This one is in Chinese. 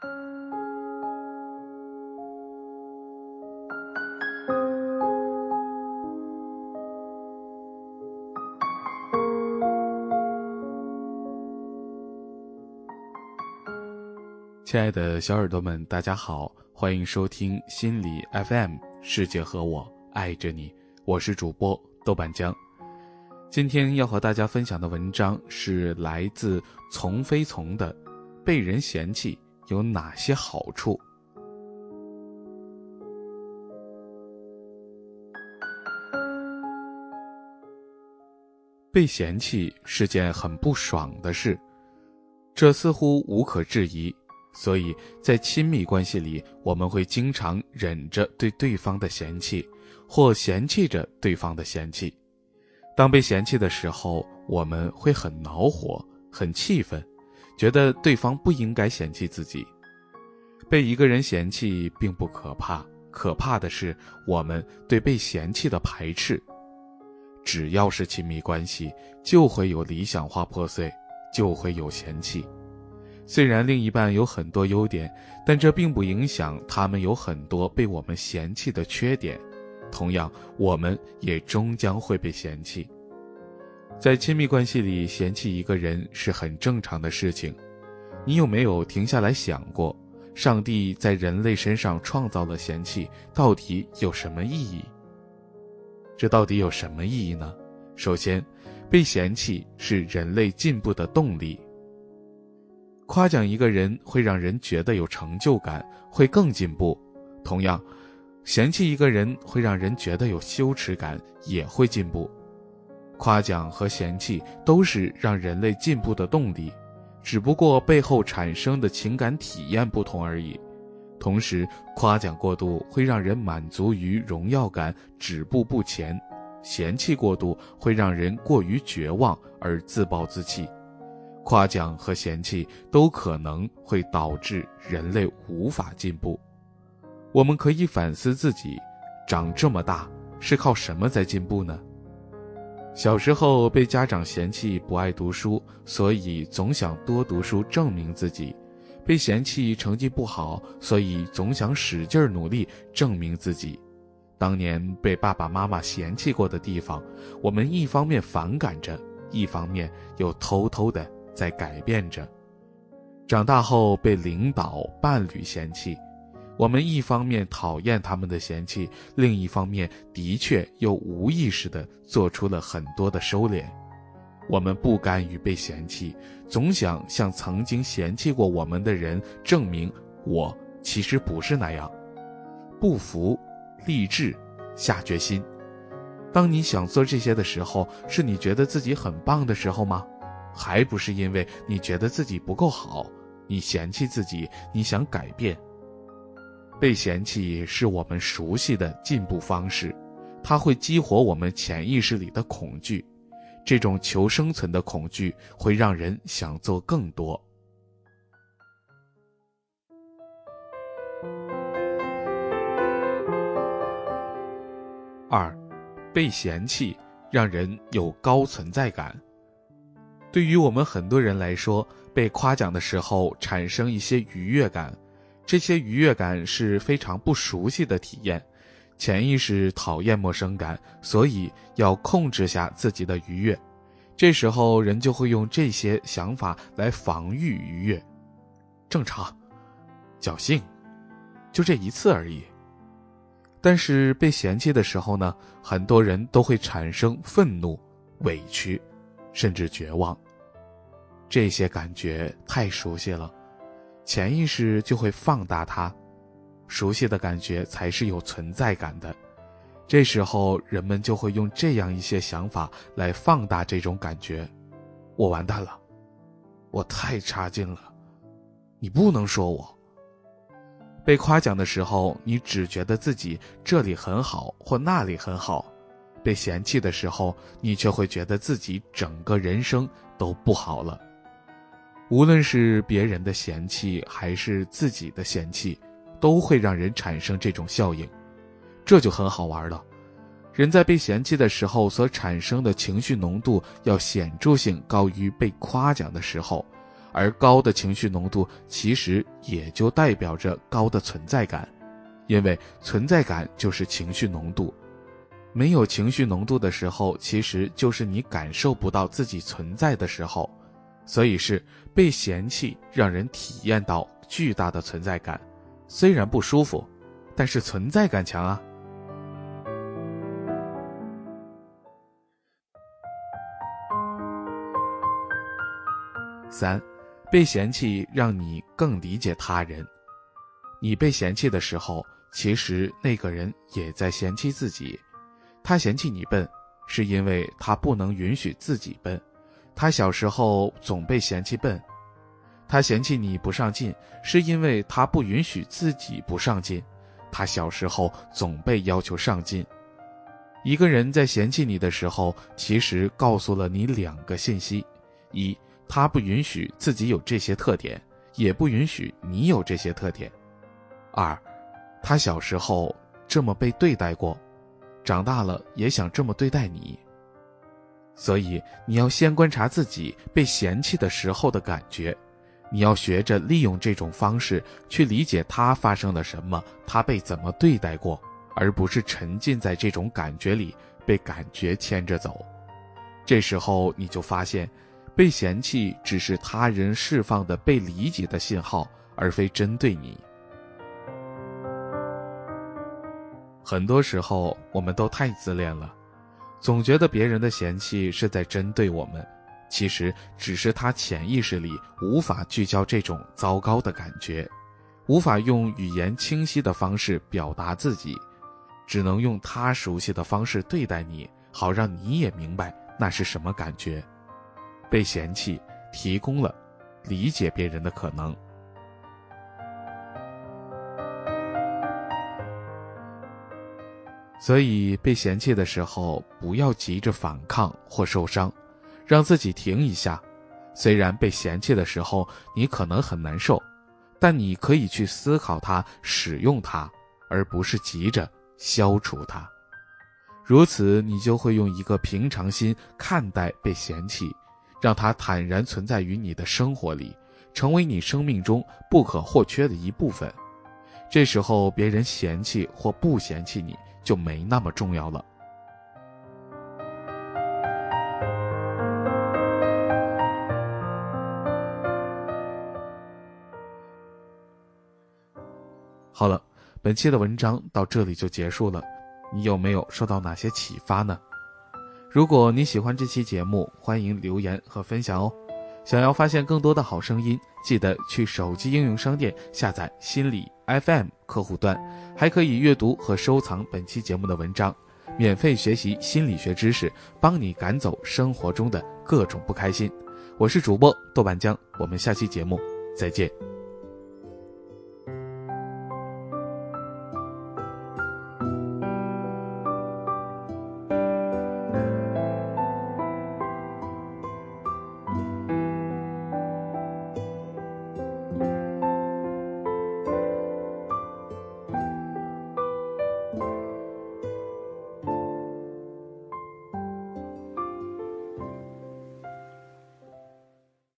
亲爱的小耳朵们，大家好，欢迎收听心理 FM，世界和我爱着你，我是主播豆瓣酱。今天要和大家分享的文章是来自从飞从的，《被人嫌弃有哪些好处》。被嫌弃是件很不爽的事，这似乎无可置疑。所以在亲密关系里，我们会经常忍着对对方的嫌弃，或嫌弃着对方的嫌弃。当被嫌弃的时候，我们会很恼火、很气愤，觉得对方不应该嫌弃自己。被一个人嫌弃并不可怕，可怕的是我们对被嫌弃的排斥。只要是亲密关系，就会有理想化破碎，就会有嫌弃。虽然另一半有很多优点，但这并不影响他们有很多被我们嫌弃的缺点。同样，我们也终将会被嫌弃。在亲密关系里，嫌弃一个人是很正常的事情。你有没有停下来想过，上帝在人类身上创造了嫌弃，到底有什么意义？这到底有什么意义呢？首先，被嫌弃是人类进步的动力。夸奖一个人会让人觉得有成就感，会更进步；同样，嫌弃一个人会让人觉得有羞耻感，也会进步。夸奖和嫌弃都是让人类进步的动力，只不过背后产生的情感体验不同而已。同时，夸奖过度会让人满足于荣耀感，止步不前；嫌弃过度会让人过于绝望而自暴自弃。夸奖和嫌弃都可能会导致人类无法进步。我们可以反思自己，长这么大是靠什么在进步呢？小时候被家长嫌弃不爱读书，所以总想多读书证明自己；被嫌弃成绩不好，所以总想使劲努力证明自己。当年被爸爸妈妈嫌弃过的地方，我们一方面反感着，一方面又偷偷的。在改变着，长大后被领导、伴侣嫌弃，我们一方面讨厌他们的嫌弃，另一方面的确又无意识地做出了很多的收敛。我们不甘于被嫌弃，总想向曾经嫌弃过我们的人证明我其实不是那样。不服，励志，下决心。当你想做这些的时候，是你觉得自己很棒的时候吗？还不是因为你觉得自己不够好，你嫌弃自己，你想改变。被嫌弃是我们熟悉的进步方式，它会激活我们潜意识里的恐惧，这种求生存的恐惧会让人想做更多。二，被嫌弃让人有高存在感。对于我们很多人来说，被夸奖的时候产生一些愉悦感，这些愉悦感是非常不熟悉的体验，潜意识讨厌陌生感，所以要控制下自己的愉悦。这时候人就会用这些想法来防御愉悦，正常，侥幸，就这一次而已。但是被嫌弃的时候呢，很多人都会产生愤怒、委屈。甚至绝望。这些感觉太熟悉了，潜意识就会放大它。熟悉的感觉才是有存在感的。这时候，人们就会用这样一些想法来放大这种感觉：我完蛋了，我太差劲了，你不能说我。被夸奖的时候，你只觉得自己这里很好或那里很好。被嫌弃的时候，你却会觉得自己整个人生都不好了。无论是别人的嫌弃还是自己的嫌弃，都会让人产生这种效应，这就很好玩了。人在被嫌弃的时候所产生的情绪浓度要显著性高于被夸奖的时候，而高的情绪浓度其实也就代表着高的存在感，因为存在感就是情绪浓度。没有情绪浓度的时候，其实就是你感受不到自己存在的时候，所以是被嫌弃让人体验到巨大的存在感，虽然不舒服，但是存在感强啊。三，被嫌弃让你更理解他人。你被嫌弃的时候，其实那个人也在嫌弃自己。他嫌弃你笨，是因为他不能允许自己笨。他小时候总被嫌弃笨。他嫌弃你不上进，是因为他不允许自己不上进。他小时候总被要求上进。一个人在嫌弃你的时候，其实告诉了你两个信息：一。他不允许自己有这些特点，也不允许你有这些特点。二，他小时候这么被对待过，长大了也想这么对待你。所以你要先观察自己被嫌弃的时候的感觉，你要学着利用这种方式去理解他发生了什么，他被怎么对待过，而不是沉浸在这种感觉里被感觉牵着走。这时候你就发现。被嫌弃只是他人释放的被理解的信号，而非针对你。很多时候，我们都太自恋了，总觉得别人的嫌弃是在针对我们，其实只是他潜意识里无法聚焦这种糟糕的感觉，无法用语言清晰的方式表达自己，只能用他熟悉的方式对待你，好让你也明白那是什么感觉。被嫌弃，提供了理解别人的可能。所以，被嫌弃的时候，不要急着反抗或受伤，让自己停一下。虽然被嫌弃的时候，你可能很难受，但你可以去思考它，使用它，而不是急着消除它。如此，你就会用一个平常心看待被嫌弃。让它坦然存在于你的生活里，成为你生命中不可或缺的一部分。这时候，别人嫌弃或不嫌弃你就没那么重要了。好了，本期的文章到这里就结束了。你有没有受到哪些启发呢？如果你喜欢这期节目，欢迎留言和分享哦。想要发现更多的好声音，记得去手机应用商店下载心理 FM 客户端，还可以阅读和收藏本期节目的文章，免费学习心理学知识，帮你赶走生活中的各种不开心。我是主播豆瓣酱，我们下期节目再见。